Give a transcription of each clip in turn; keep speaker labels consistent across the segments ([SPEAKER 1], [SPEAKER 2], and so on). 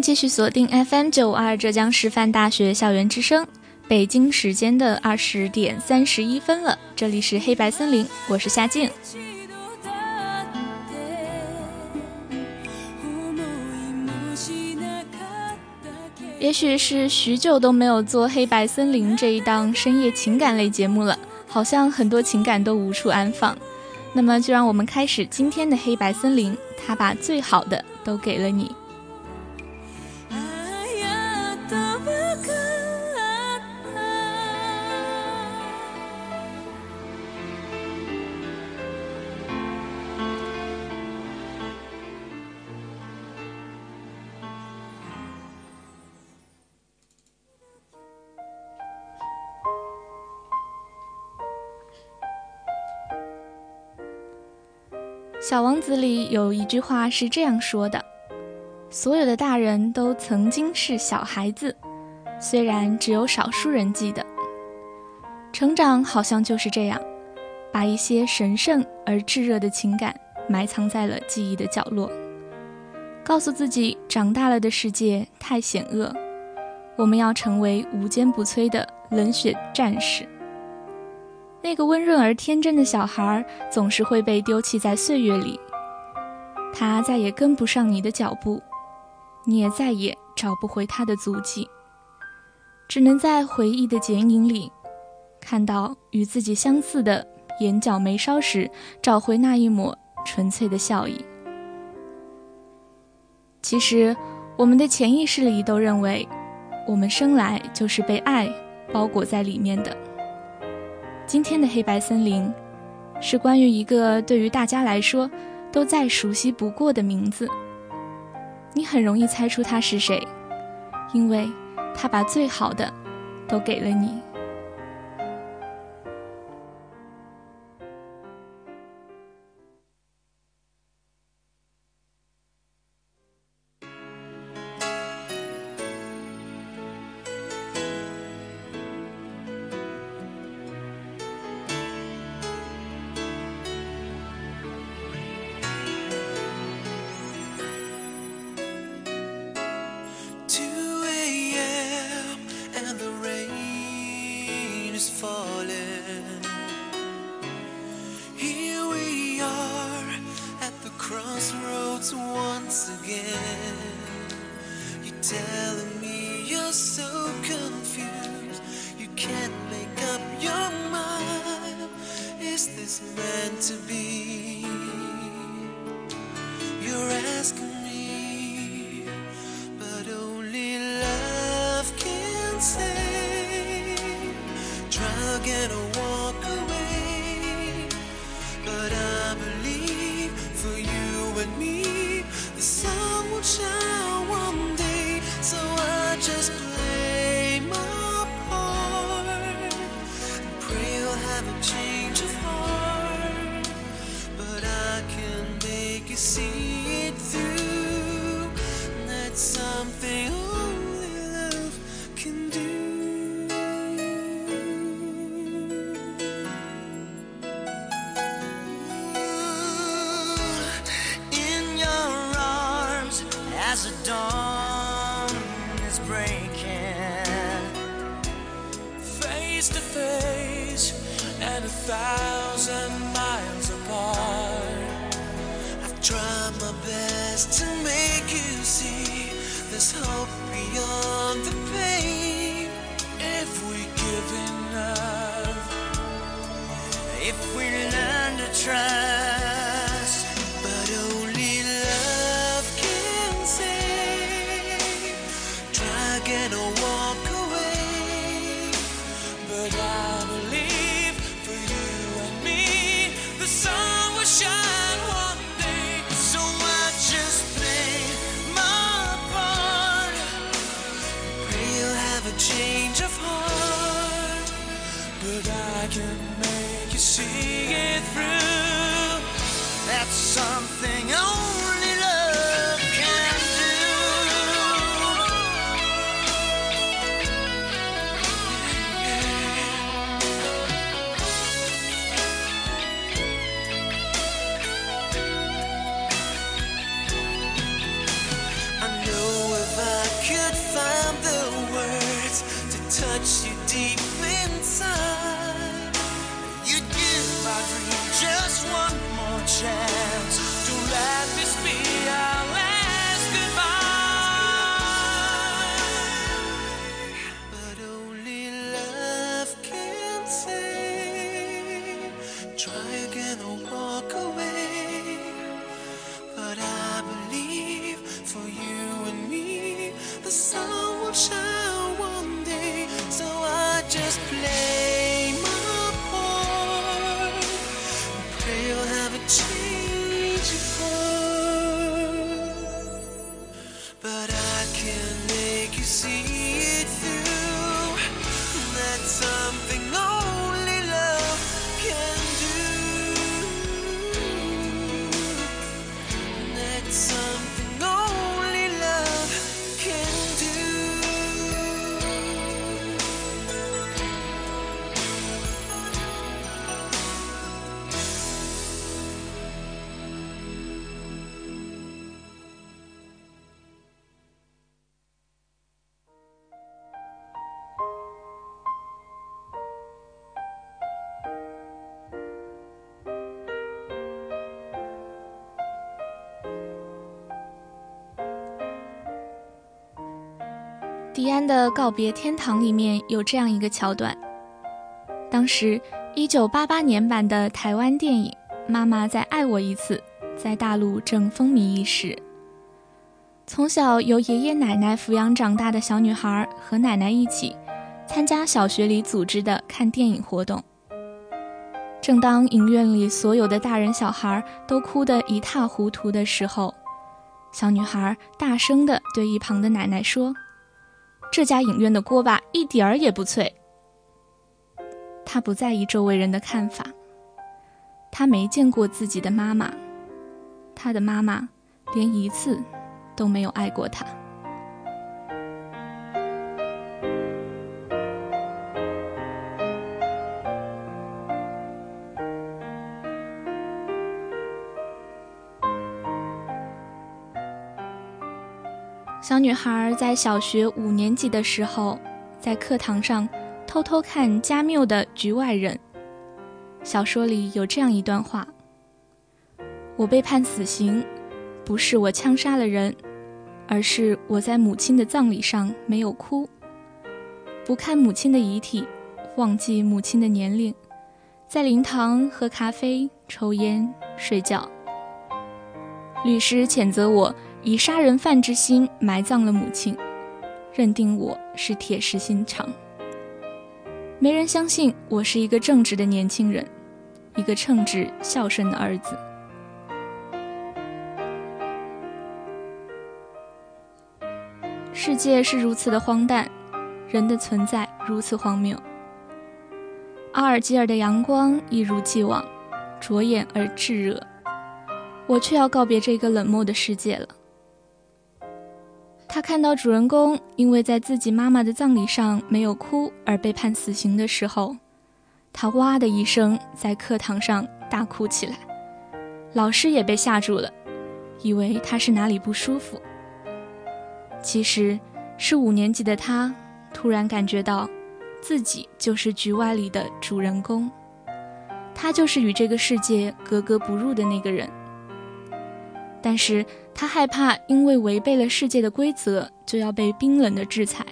[SPEAKER 1] 继续锁定 FM 九二浙江师范大学校园之声。北京时间的二十点三十一分了，这里是黑白森林，我是夏静。也许是许久都没有做黑白森林这一档深夜情感类节目了，好像很多情感都无处安放。那么，就让我们开始今天的黑白森林。他把最好的都给了你。小王子里有一句话是这样说的：“所有的大人都曾经是小孩子，虽然只有少数人记得。成长好像就是这样，把一些神圣而炙热的情感埋藏在了记忆的角落，告诉自己长大了的世界太险恶，我们要成为无坚不摧的冷血战士。”那个温润而天真的小孩总是会被丢弃在岁月里，他再也跟不上你的脚步，你也再也找不回他的足迹，只能在回忆的剪影里，看到与自己相似的眼角眉梢时，找回那一抹纯粹的笑意。其实，我们的潜意识里都认为，我们生来就是被爱包裹在里面的。今天的黑白森林，是关于一个对于大家来说都再熟悉不过的名字。你很容易猜出他是谁，因为他把最好的都给了你。
[SPEAKER 2] myself.
[SPEAKER 1] 迪安的告别天堂里面有这样一个桥段：当时1988年版的台湾电影《妈妈再爱我一次》在大陆正风靡一时。从小由爷爷奶奶抚养长大的小女孩和奶奶一起参加小学里组织的看电影活动。正当影院里所有的大人小孩都哭得一塌糊涂的时候，小女孩大声地对一旁的奶奶说。这家影院的锅巴一点儿也不脆。他不在意周围人的看法，他没见过自己的妈妈，他的妈妈连一次都没有爱过他。小女孩在小学五年级的时候，在课堂上偷偷看加缪的《局外人》。小说里有这样一段话：“我被判死刑，不是我枪杀了人，而是我在母亲的葬礼上没有哭，不看母亲的遗体，忘记母亲的年龄，在灵堂喝咖啡、抽烟、睡觉。律师谴责我。”以杀人犯之心埋葬了母亲，认定我是铁石心肠。没人相信我是一个正直的年轻人，一个称职孝顺的儿子。世界是如此的荒诞，人的存在如此荒谬。阿尔及尔的阳光一如既往，灼眼而炙热，我却要告别这个冷漠的世界了。他看到主人公因为在自己妈妈的葬礼上没有哭而被判死刑的时候，他哇的一声在课堂上大哭起来。老师也被吓住了，以为他是哪里不舒服。其实是五年级的他突然感觉到，自己就是局外里的主人公，他就是与这个世界格格不入的那个人。但是他害怕，因为违背了世界的规则，就要被冰冷的制裁。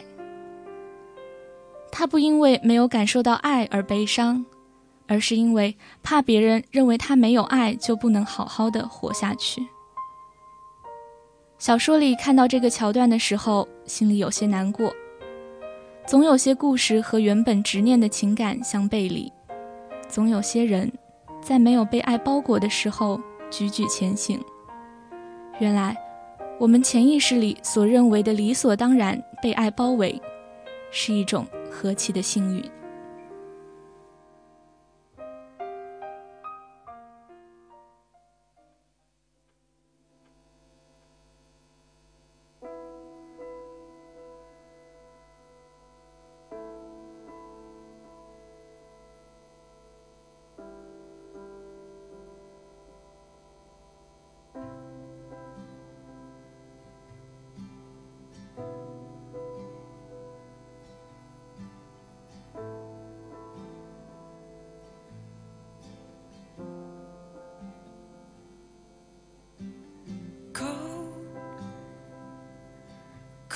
[SPEAKER 1] 他不因为没有感受到爱而悲伤，而是因为怕别人认为他没有爱就不能好好的活下去。小说里看到这个桥段的时候，心里有些难过。总有些故事和原本执念的情感相背离，总有些人，在没有被爱包裹的时候踽踽前行。原来，我们潜意识里所认为的理所当然被爱包围，是一种何其的幸运。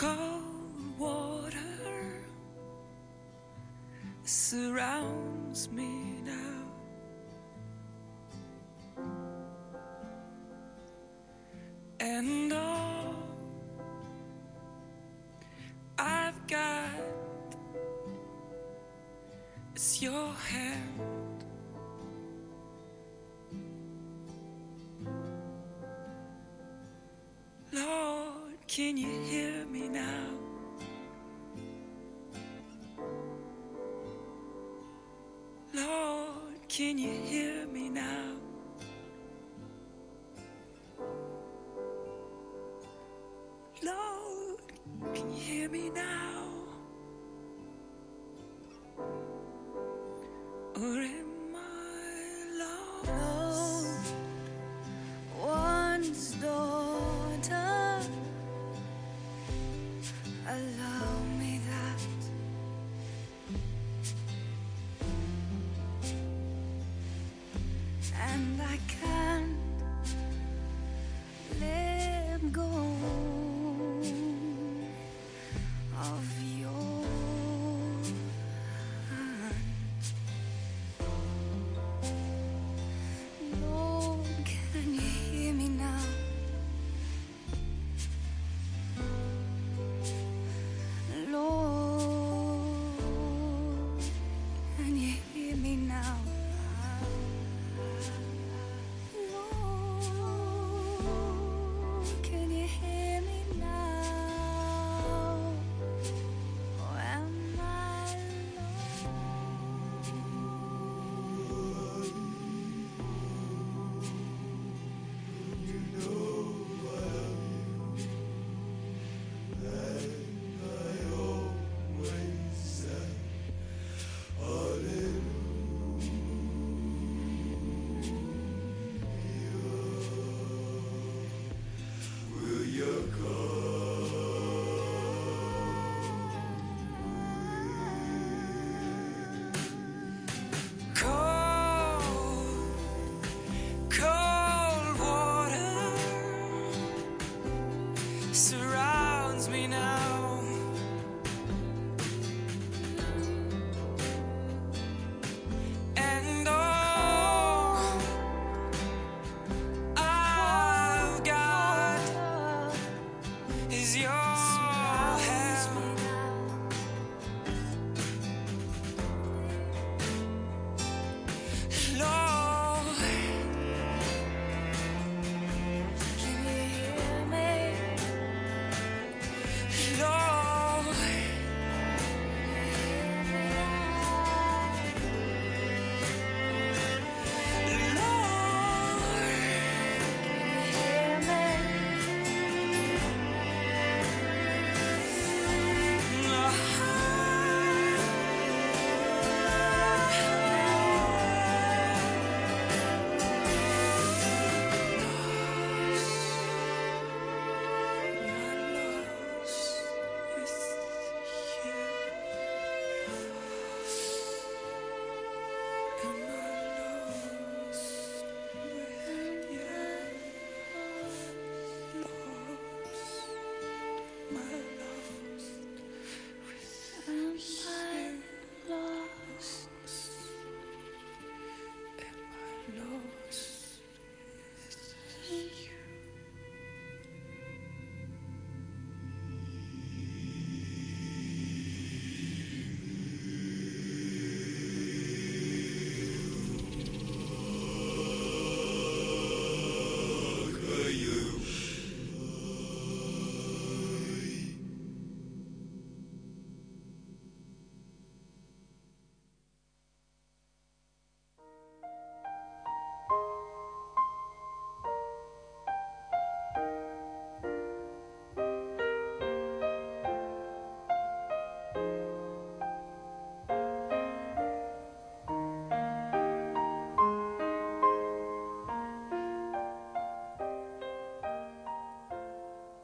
[SPEAKER 3] Cold water surrounds me now. And all I've got is your hand. Lord, can you hear now? Lord, can you hear me now?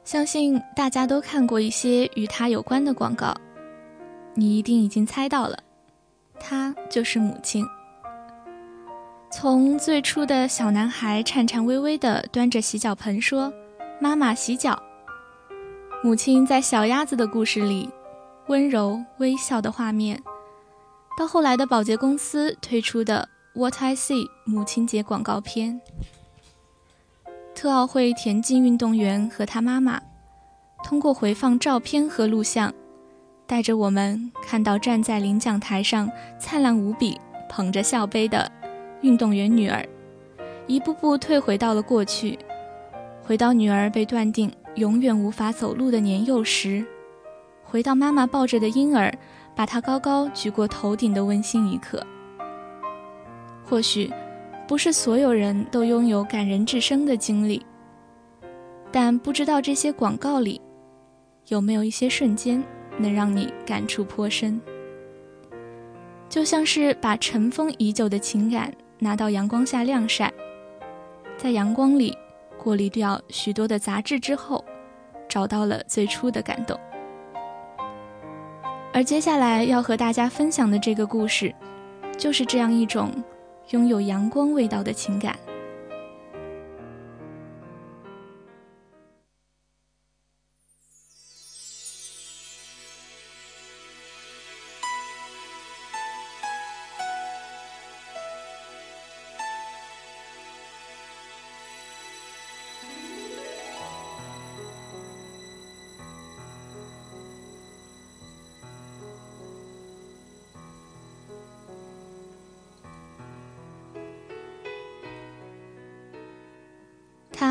[SPEAKER 1] 相信大家都看过一些与他有关的广告，你一定已经猜到了，他就是母亲。从最初的小男孩颤颤巍巍地端着洗脚盆说：“妈妈洗脚。”母亲在小鸭子的故事里温柔微笑的画面，到后来的保洁公司推出的《What I See》母亲节广告片。特奥会田径运动员和他妈妈通过回放照片和录像，带着我们看到站在领奖台上灿烂无比、捧着校杯的运动员女儿，一步步退回到了过去，回到女儿被断定永远无法走路的年幼时，回到妈妈抱着的婴儿，把她高高举过头顶的温馨一刻。或许。不是所有人都拥有感人至深的经历，但不知道这些广告里有没有一些瞬间能让你感触颇深。就像是把尘封已久的情感拿到阳光下晾晒，在阳光里过滤掉许多的杂质之后，找到了最初的感动。而接下来要和大家分享的这个故事，就是这样一种。拥有阳光味道的情感。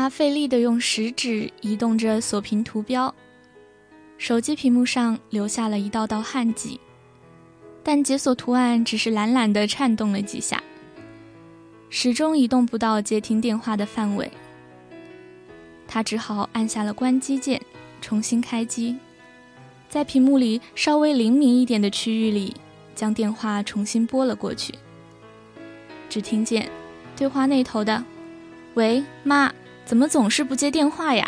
[SPEAKER 1] 费力地用食指移动着锁屏图标，手机屏幕上留下了一道道汗迹，但解锁图案只是懒懒地颤动了几下，始终移动不到接听电话的范围。他只好按下了关机键，重新开机，在屏幕里稍微灵敏一点的区域里，将电话重新拨了过去。只听见对话那头的：“喂，妈。”怎么总是不接电话呀？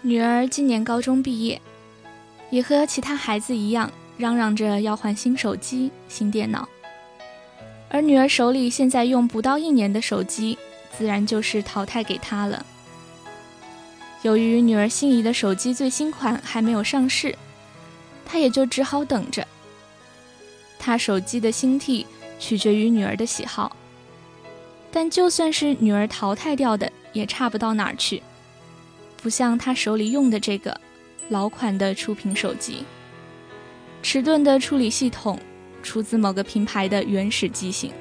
[SPEAKER 1] 女儿今年高中毕业，也和其他孩子一样，嚷嚷着要换新手机、新电脑。而女儿手里现在用不到一年的手机，自然就是淘汰给她了。由于女儿心仪的手机最新款还没有上市，她也就只好等着。她手机的新替取决于女儿的喜好，但就算是女儿淘汰掉的，也差不到哪儿去。不像她手里用的这个老款的触屏手机，迟钝的处理系统，出自某个品牌的原始机型。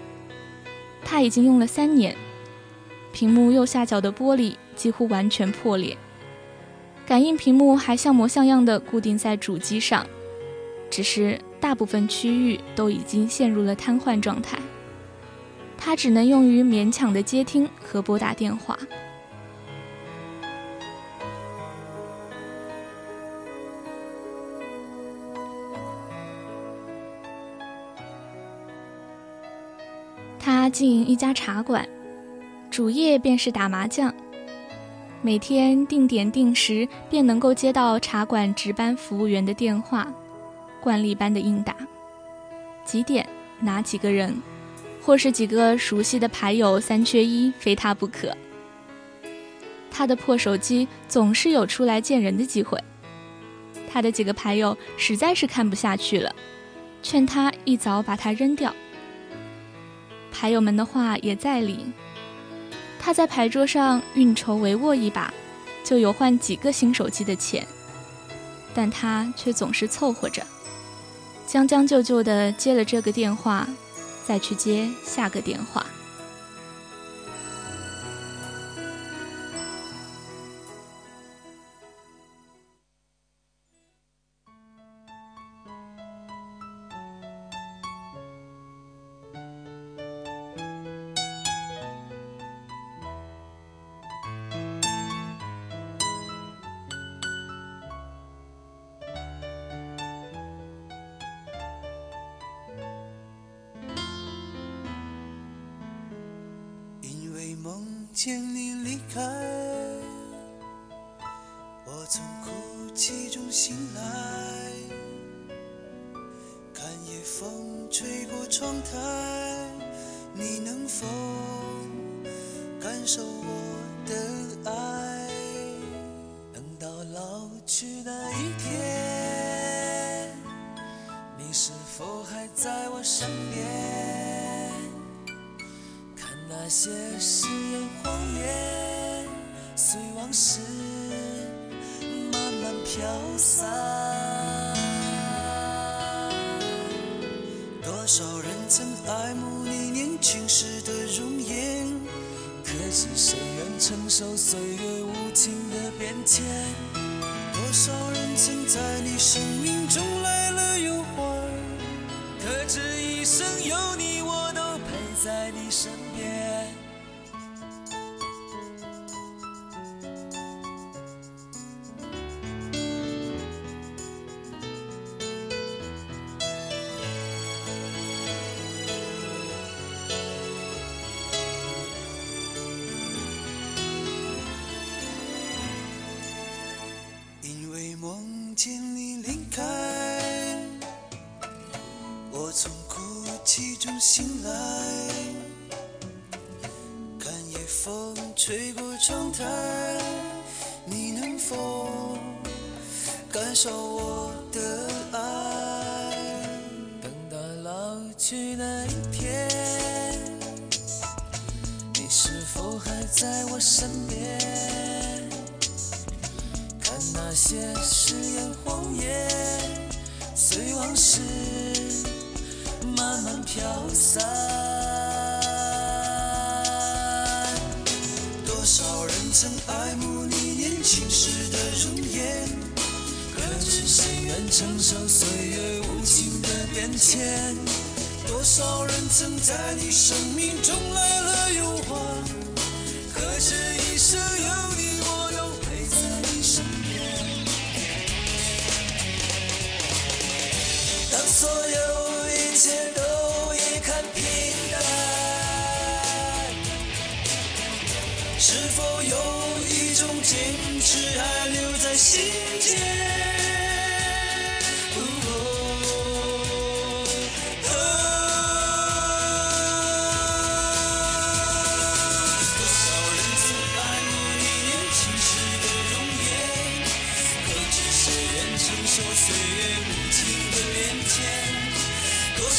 [SPEAKER 1] 她已经用了三年，屏幕右下角的玻璃几乎完全破裂。感应屏幕还像模像样的固定在主机上，只是大部分区域都已经陷入了瘫痪状态。它只能用于勉强的接听和拨打电话。他经营一家茶馆，主业便是打麻将。每天定点定时便能够接到茶馆值班服务员的电话，惯例般的应答。几点？哪几个人？或是几个熟悉的牌友三缺一，非他不可。他的破手机总是有出来见人的机会。他的几个牌友实在是看不下去了，劝他一早把它扔掉。牌友们的话也在理。他在牌桌上运筹帷幄一把，就有换几个新手机的钱，但他却总是凑合着，将将就就的接了这个电话，再去接下个电话。
[SPEAKER 2] 在你身边。因为梦见你离开，我从哭泣中醒来，吹过窗台，你能否感受我前？多少人曾在你生命中来了又还，可是一生有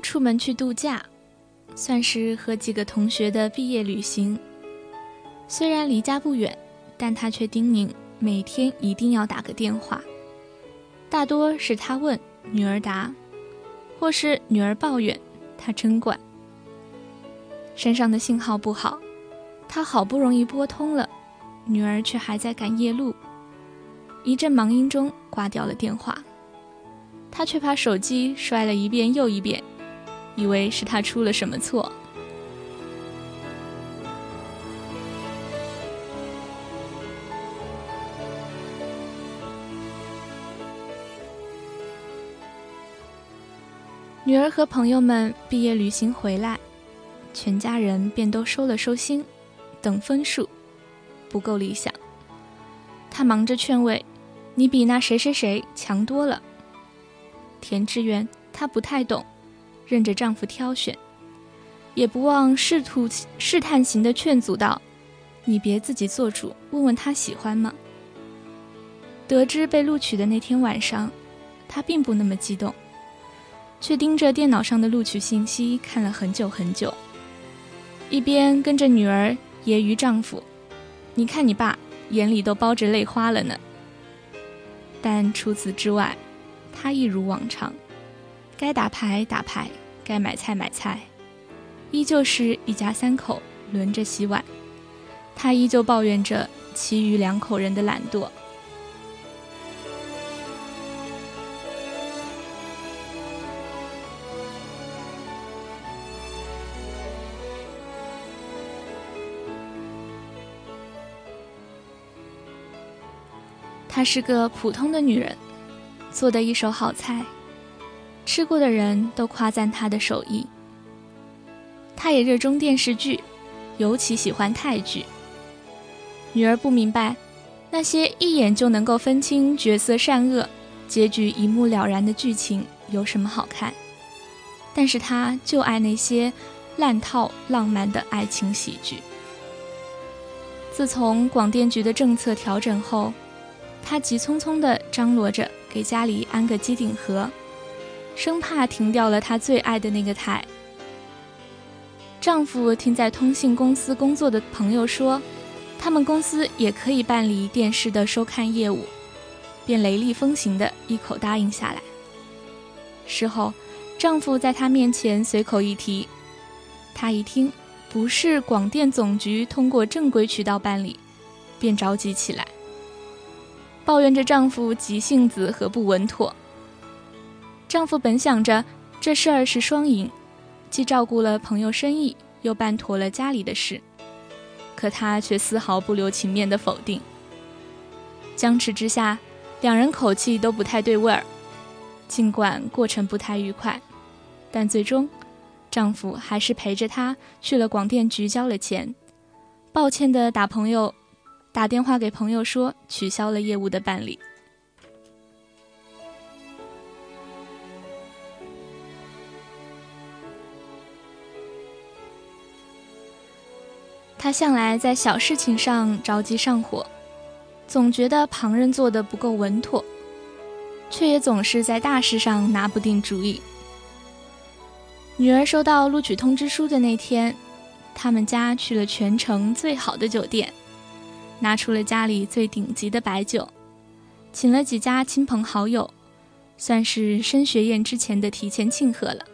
[SPEAKER 1] 出门去度假，算是和几个同学的毕业旅行。虽然离家不远，但他却叮咛每天一定要打个电话。大多是他问，女儿答，或是女儿抱怨，他真管。山上的信号不好，他好不容易拨通了，女儿却还在赶夜路。一阵忙音中挂掉了电话。他却把手机摔了一遍又一遍，以为是他出了什么错。女儿和朋友们毕业旅行回来，全家人便都收了收心，等分数，不够理想。他忙着劝慰：“你比那谁谁谁强多了。”填志愿他不太懂，任着丈夫挑选，也不忘试图试探型的劝阻道：“你别自己做主，问问他喜欢吗？”得知被录取的那天晚上，她并不那么激动。却盯着电脑上的录取信息看了很久很久，一边跟着女儿揶揄丈夫：“你看你爸眼里都包着泪花了呢。”但除此之外，她一如往常，该打牌打牌，该买菜买菜，依旧是一家三口轮着洗碗。她依旧抱怨着其余两口人的懒惰。她是个普通的女人，做的一手好菜，吃过的人都夸赞她的手艺。她也热衷电视剧，尤其喜欢泰剧。女儿不明白，那些一眼就能够分清角色善恶、结局一目了然的剧情有什么好看，但是她就爱那些烂套浪漫的爱情喜剧。自从广电局的政策调整后。她急匆匆地张罗着给家里安个机顶盒，生怕停掉了她最爱的那个台。丈夫听在通信公司工作的朋友说，他们公司也可以办理电视的收看业务，便雷厉风行的一口答应下来。事后，丈夫在她面前随口一提，她一听不是广电总局通过正规渠道办理，便着急起来。抱怨着丈夫急性子和不稳妥。丈夫本想着这事儿是双赢，既照顾了朋友生意，又办妥了家里的事，可他却丝毫不留情面的否定。僵持之下，两人口气都不太对味儿。尽管过程不太愉快，但最终，丈夫还是陪着她去了广电局交了钱，抱歉的打朋友。打电话给朋友说取消了业务的办理。他向来在小事情上着急上火，总觉得旁人做的不够稳妥，却也总是在大事上拿不定主意。女儿收到录取通知书的那天，他们家去了全城最好的酒店。拿出了家里最顶级的白酒，请了几家亲朋好友，算是升学宴之前的提前庆贺了。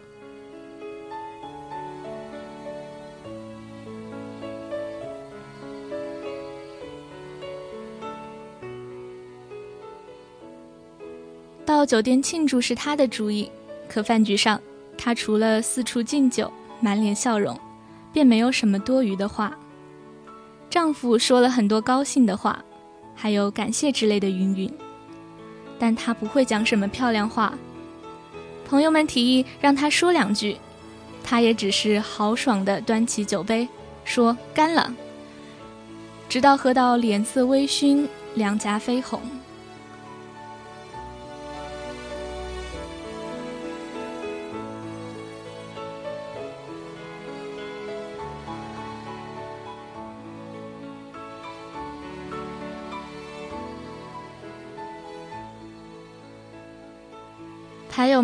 [SPEAKER 1] 到酒店庆祝是他的主意，可饭局上，他除了四处敬酒，满脸笑容，便没有什么多余的话。丈夫说了很多高兴的话，还有感谢之类的云云，但她不会讲什么漂亮话。朋友们提议让她说两句，她也只是豪爽地端起酒杯说干了，直到喝到脸色微醺，两颊绯红。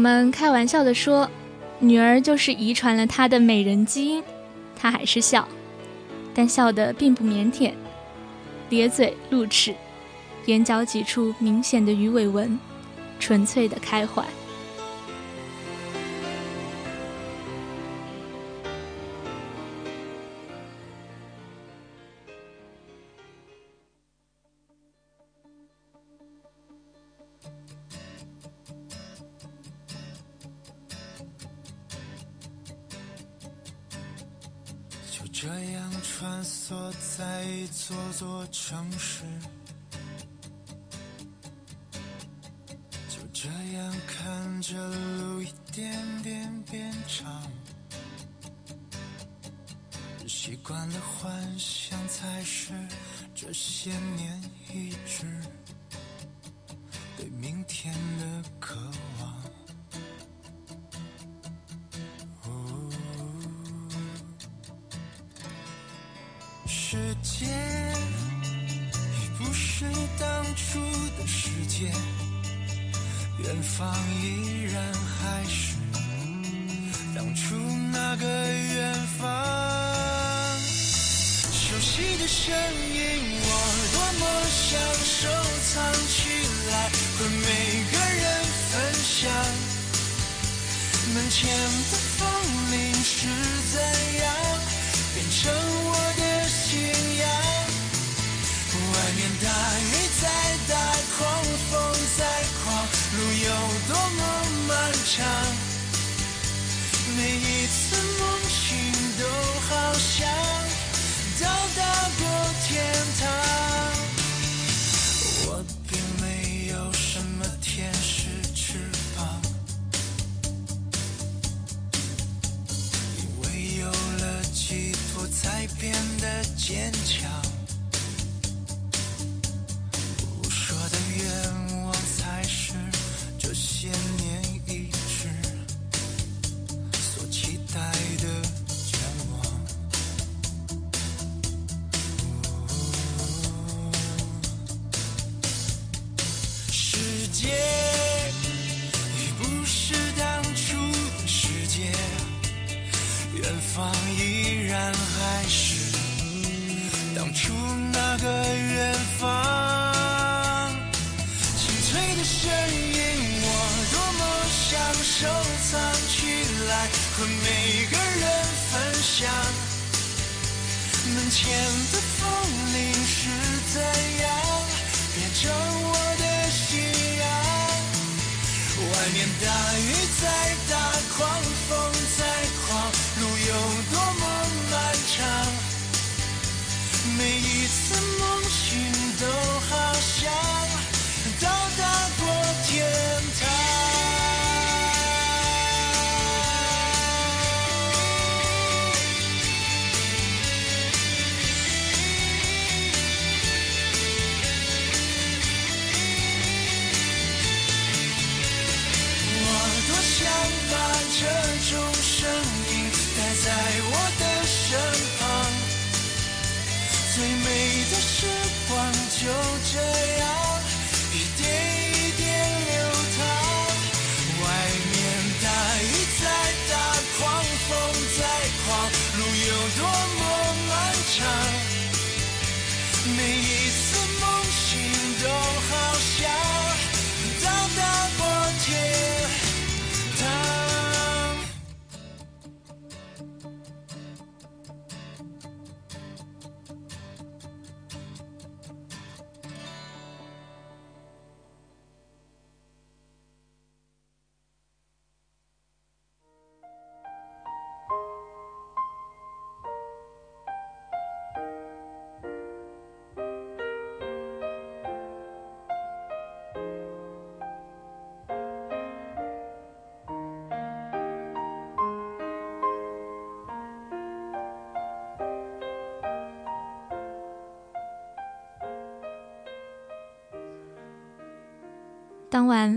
[SPEAKER 1] 我们开玩笑的说：“女儿就是遗传了她的美人基因。”她还是笑，但笑得并不腼腆，咧嘴露齿，眼角几处明显的鱼尾纹，纯粹的开怀。
[SPEAKER 2] 座座城市，就这样看着路一点点变
[SPEAKER 4] 长。习惯了幻想，才是这些年一直对明天的渴望。世界已不是当初的世界，远方依然还是当初那个远方。熟悉的声音，我多么想收藏起来，和每个人分享。门前的坚强。面大雨在大，狂风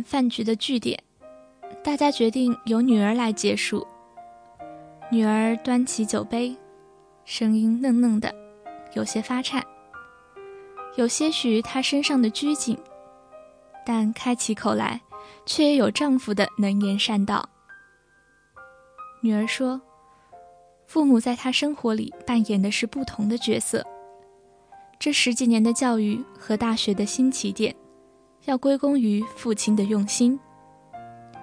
[SPEAKER 1] 饭局的据点，大家决定由女儿来结束。女儿端起酒杯，声音嫩嫩的，有些发颤，有些许她身上的拘谨，但开起口来，却也有丈夫的能言善道。女儿说：“父母在她生活里扮演的是不同的角色，这十几年的教育和大学的新起点。”要归功于父亲的用心，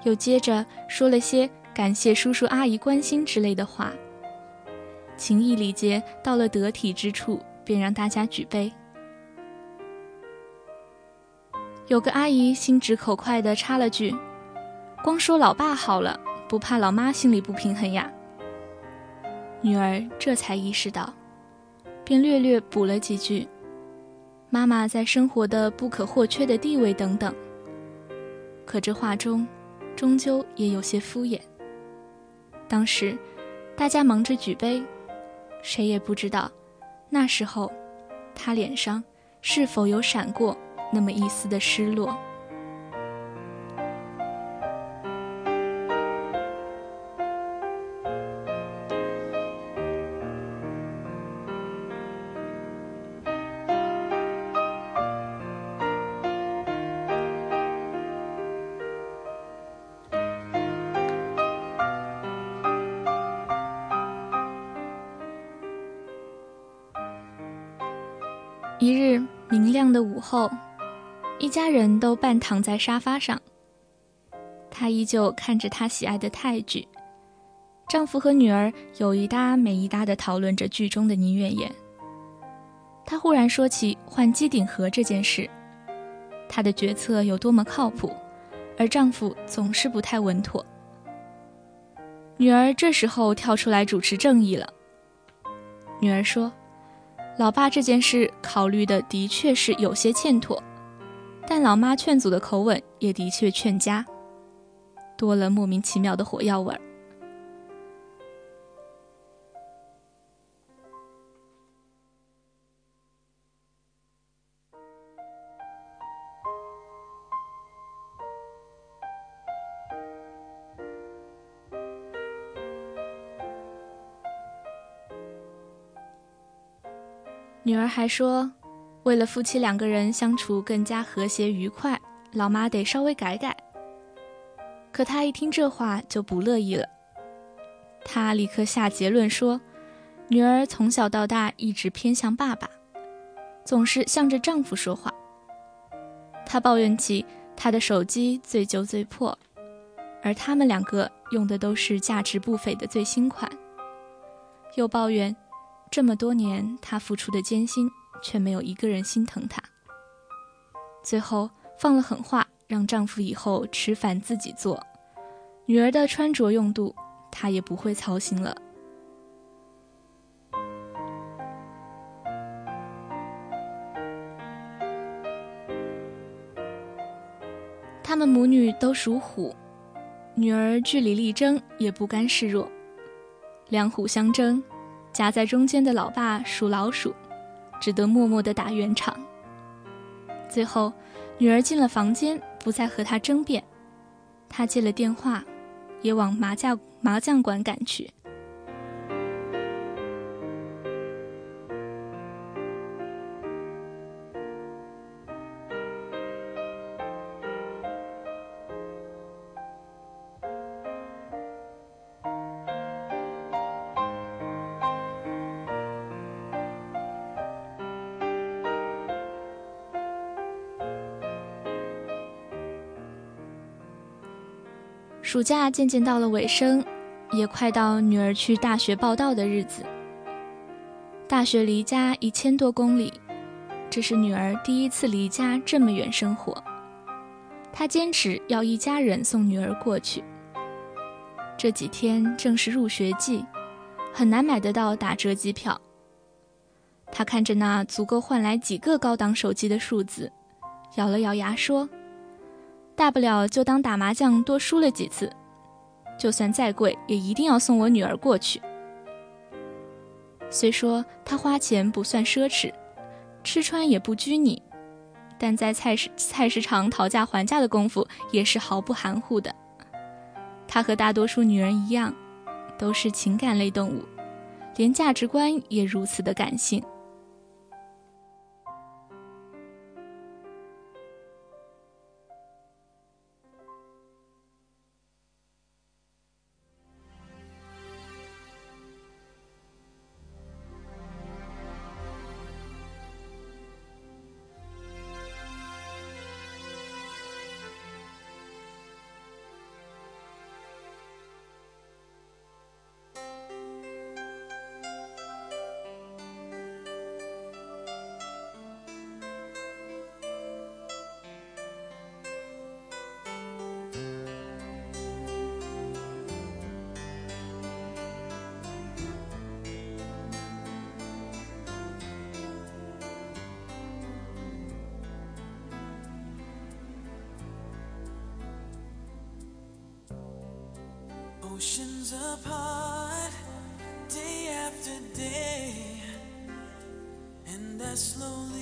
[SPEAKER 1] 又接着说了些感谢叔叔阿姨关心之类的话。情谊礼节到了得体之处，便让大家举杯。有个阿姨心直口快地插了句：“光说老爸好了，不怕老妈心里不平衡呀？”女儿这才意识到，便略略补了几句。妈妈在生活的不可或缺的地位等等，可这话中，终究也有些敷衍。当时，大家忙着举杯，谁也不知道，那时候，他脸上是否有闪过那么一丝的失落。后，一家人都半躺在沙发上。她依旧看着她喜爱的泰剧，丈夫和女儿有一搭没一搭地讨论着剧中的倪媛媛。她忽然说起换机顶盒这件事，她的决策有多么靠谱，而丈夫总是不太稳妥。女儿这时候跳出来主持正义了。女儿说。老爸这件事考虑的的确是有些欠妥，但老妈劝阻的口吻也的确劝佳，多了莫名其妙的火药味儿。还说，为了夫妻两个人相处更加和谐愉快，老妈得稍微改改。可她一听这话就不乐意了，她立刻下结论说，女儿从小到大一直偏向爸爸，总是向着丈夫说话。她抱怨起她的手机最旧最破，而他们两个用的都是价值不菲的最新款，又抱怨。这么多年，她付出的艰辛，却没有一个人心疼她。最后放了狠话，让丈夫以后吃饭自己做，女儿的穿着用度，她也不会操心了。他们母女都属虎，女儿据理力争，也不甘示弱，两虎相争。夹在中间的老爸属老鼠，只得默默地打圆场。最后，女儿进了房间，不再和他争辩。他接了电话，也往麻将麻将馆赶去。暑假渐渐到了尾声，也快到女儿去大学报到的日子。大学离家一千多公里，这是女儿第一次离家这么远生活。她坚持要一家人送女儿过去。这几天正是入学季，很难买得到打折机票。她看着那足够换来几个高档手机的数字，咬了咬牙说。大不了就当打麻将多输了几次，就算再贵也一定要送我女儿过去。虽说他花钱不算奢侈，吃穿也不拘泥，但在菜市菜市场讨价还价的功夫也是毫不含糊的。他和大多数女人一样，都是情感类动物，连价值观也如此的感性。
[SPEAKER 5] Oceans apart, day after day, and I slowly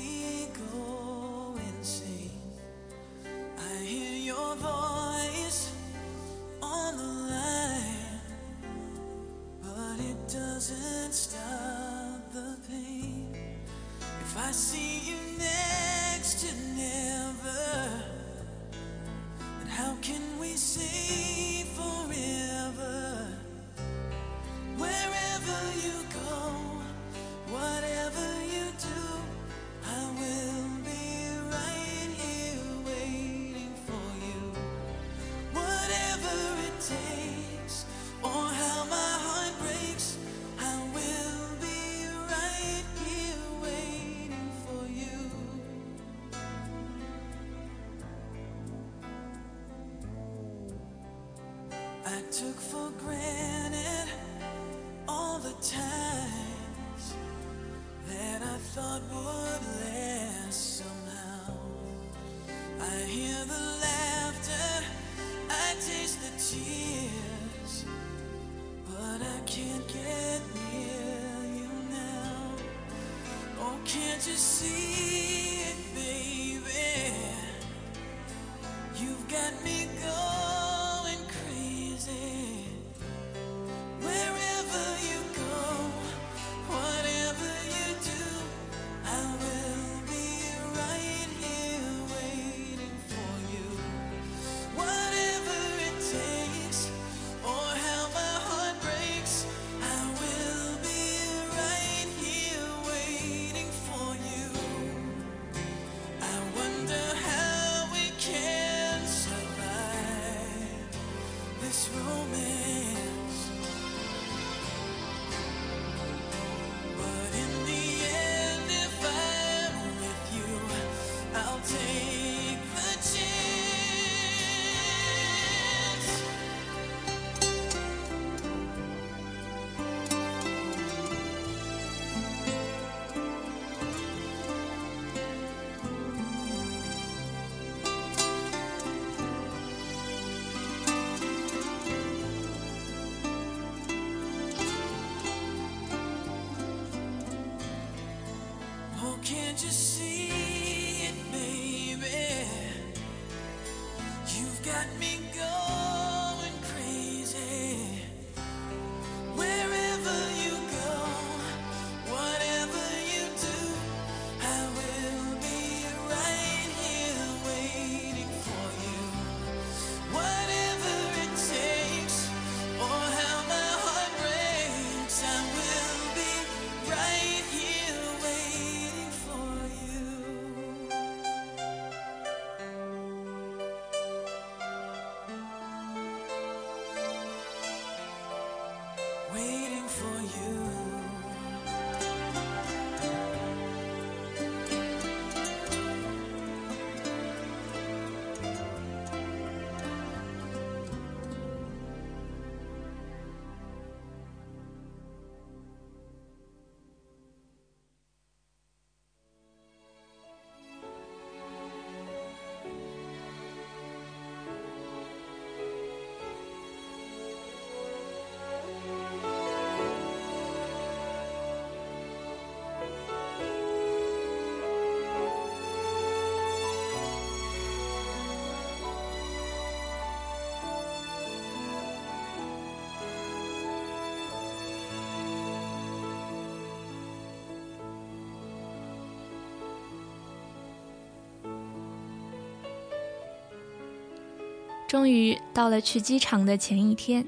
[SPEAKER 1] 终于到了去机场的前一天，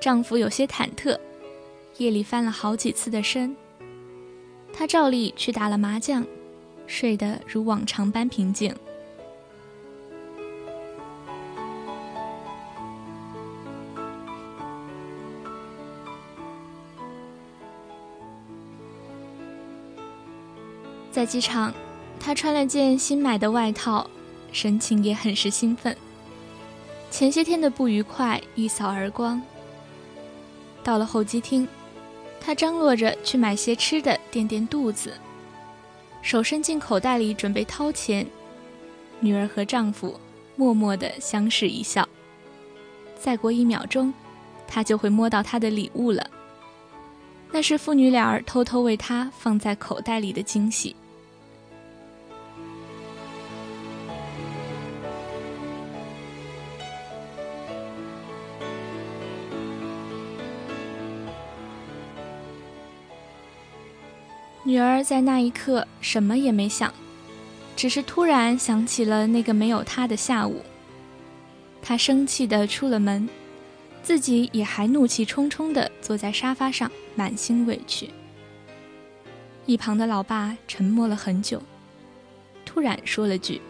[SPEAKER 1] 丈夫有些忐忑，夜里翻了好几次的身。他照例去打了麻将，睡得如往常般平静。在机场，他穿了件新买的外套，神情也很是兴奋。前些天的不愉快一扫而光。到了候机厅，他张罗着去买些吃的垫垫肚子，手伸进口袋里准备掏钱。女儿和丈夫默默地相视一笑。再过一秒钟，他就会摸到他的礼物了。那是父女俩偷偷为他放在口袋里的惊喜。女儿在那一刻什么也没想，只是突然想起了那个没有她的下午。她生气地出了门，自己也还怒气冲冲地坐在沙发上，满心委屈。一旁的老爸沉默了很久，突然说了句：“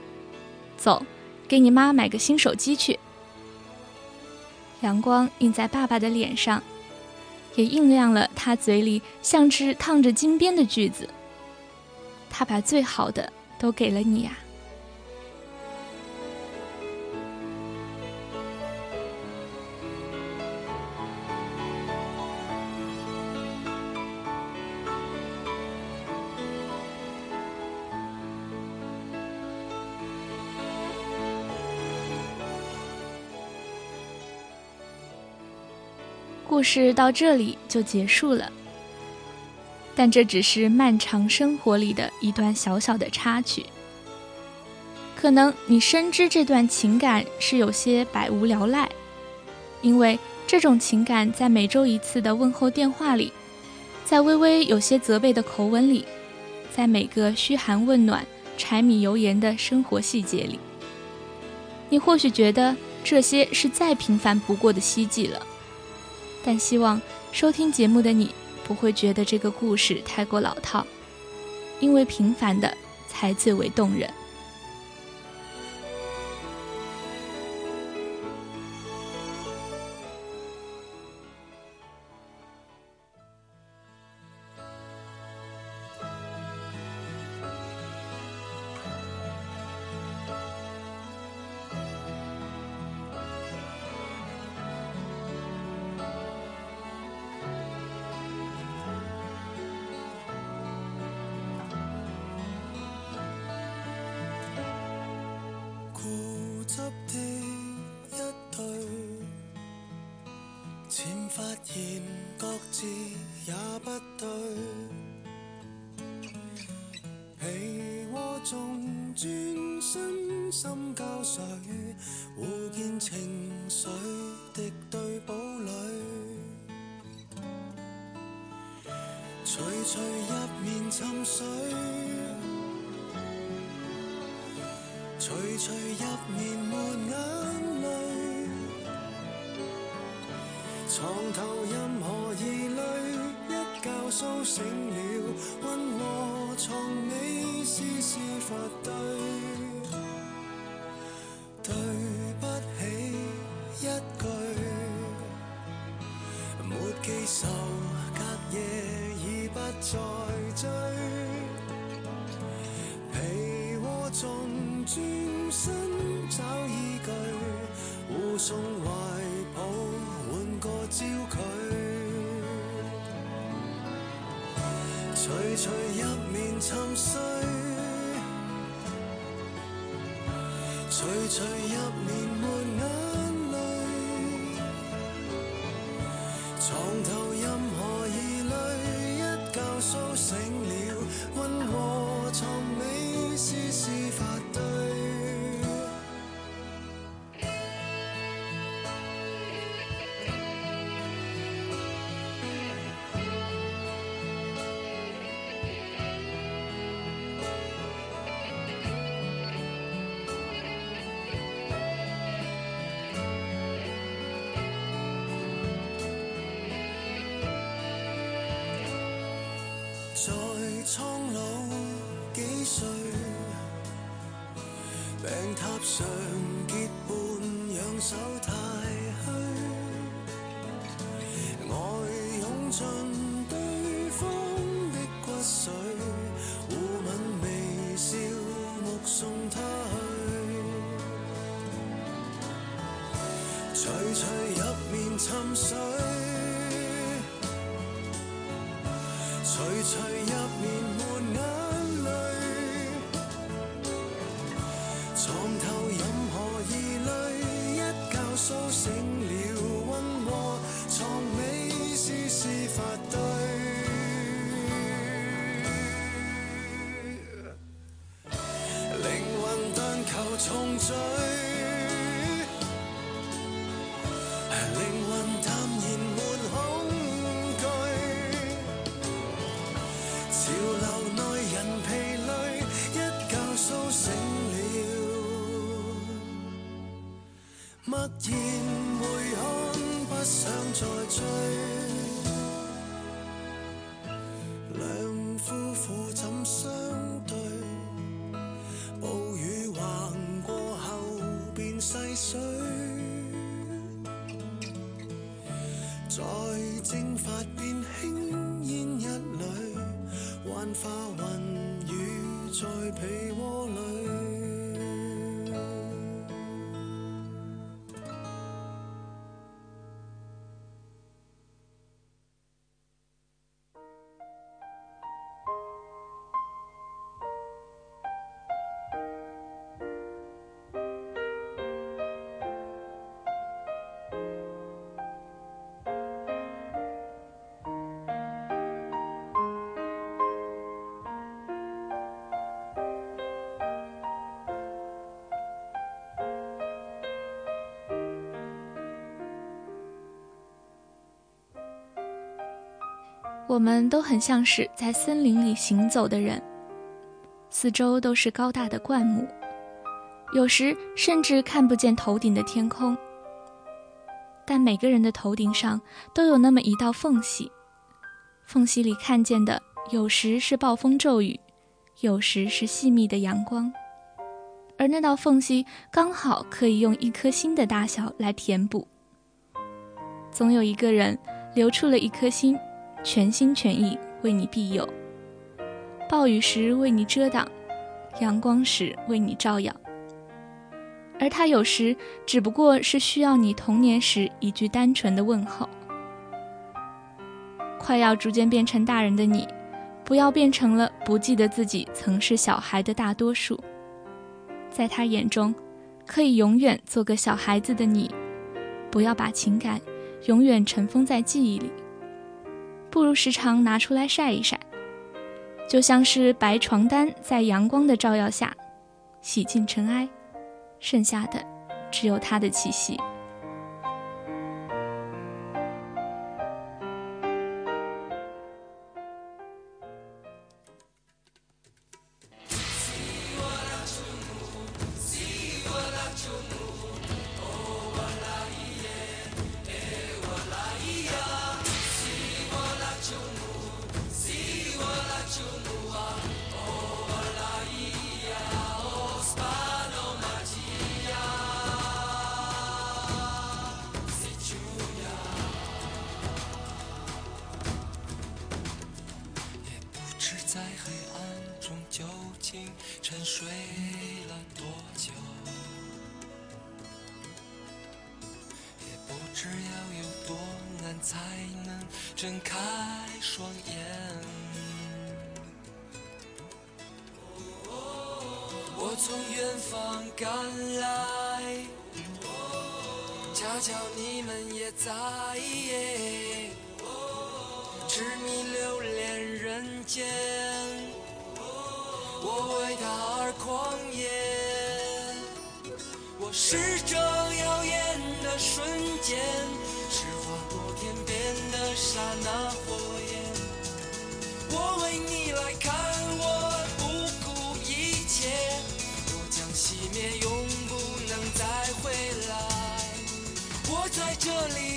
[SPEAKER 1] 走，给你妈买个新手机去。”阳光映在爸爸的脸上。也映亮了他嘴里像只烫着金边的句子。他把最好的都给了你呀。故事到这里就结束了，但这只是漫长生活里的一段小小的插曲。可能你深知这段情感是有些百无聊赖，因为这种情感在每周一次的问候电话里，在微微有些责备的口吻里，在每个嘘寒问暖、柴米油盐的生活细节里，你或许觉得这些是再平凡不过的希冀了。但希望收听节目的你不会觉得这个故事太过老套，因为平凡的才最为动人。
[SPEAKER 6] 徐徐入眠沉睡，徐徐入眠没眼泪，床头任何疑虑，一觉苏醒了，温和床尾丝丝发堆，对。转身找依据，互送怀抱，换个焦距。徐徐入眠沉睡，徐徐入眠没眼泪，床头任何疑虑。苏醒了，温和在苍老几岁，病榻上结伴，仰首太虚，爱涌进对方的骨髓，互吻微笑，目送他去，徐徐入眠沉睡。吹入面。
[SPEAKER 1] 我们都很像是在森林里行走的人，四周都是高大的灌木，有时甚至看不见头顶的天空。但每个人的头顶上都有那么一道缝隙，缝隙里看见的有时是暴风骤雨，有时是细密的阳光，而那道缝隙刚好可以用一颗心的大小来填补。总有一个人留出了一颗心。全心全意为你庇佑，暴雨时为你遮挡，阳光时为你照耀。而他有时只不过是需要你童年时一句单纯的问候。快要逐渐变成大人的你，不要变成了不记得自己曾是小孩的大多数。在他眼中，可以永远做个小孩子的你，不要把情感永远尘封在记忆里。不如时常拿出来晒一晒，就像是白床单在阳光的照耀下洗尽尘埃，剩下的只有它的气息。
[SPEAKER 6] 是这耀眼的瞬间，是划过天边的刹那火焰。我为你来看，我不顾一切，我将熄灭，永不能再回来。我在这里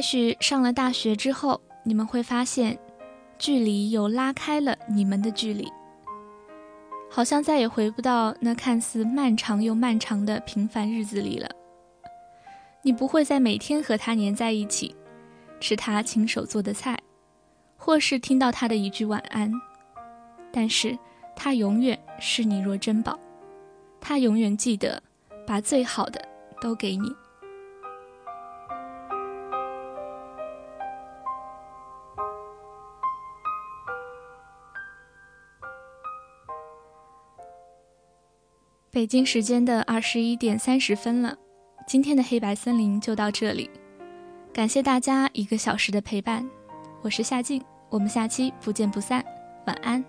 [SPEAKER 1] 也许上了大学之后，你们会发现，距离又拉开了你们的距离，好像再也回不到那看似漫长又漫长的平凡日子里了。你不会再每天和他黏在一起，吃他亲手做的菜，或是听到他的一句晚安，但是他永远视你若珍宝，他永远记得把最好的都给你。北京时间的二十一点三十分了，今天的黑白森林就到这里，感谢大家一个小时的陪伴，我是夏静，我们下期不见不散，晚安。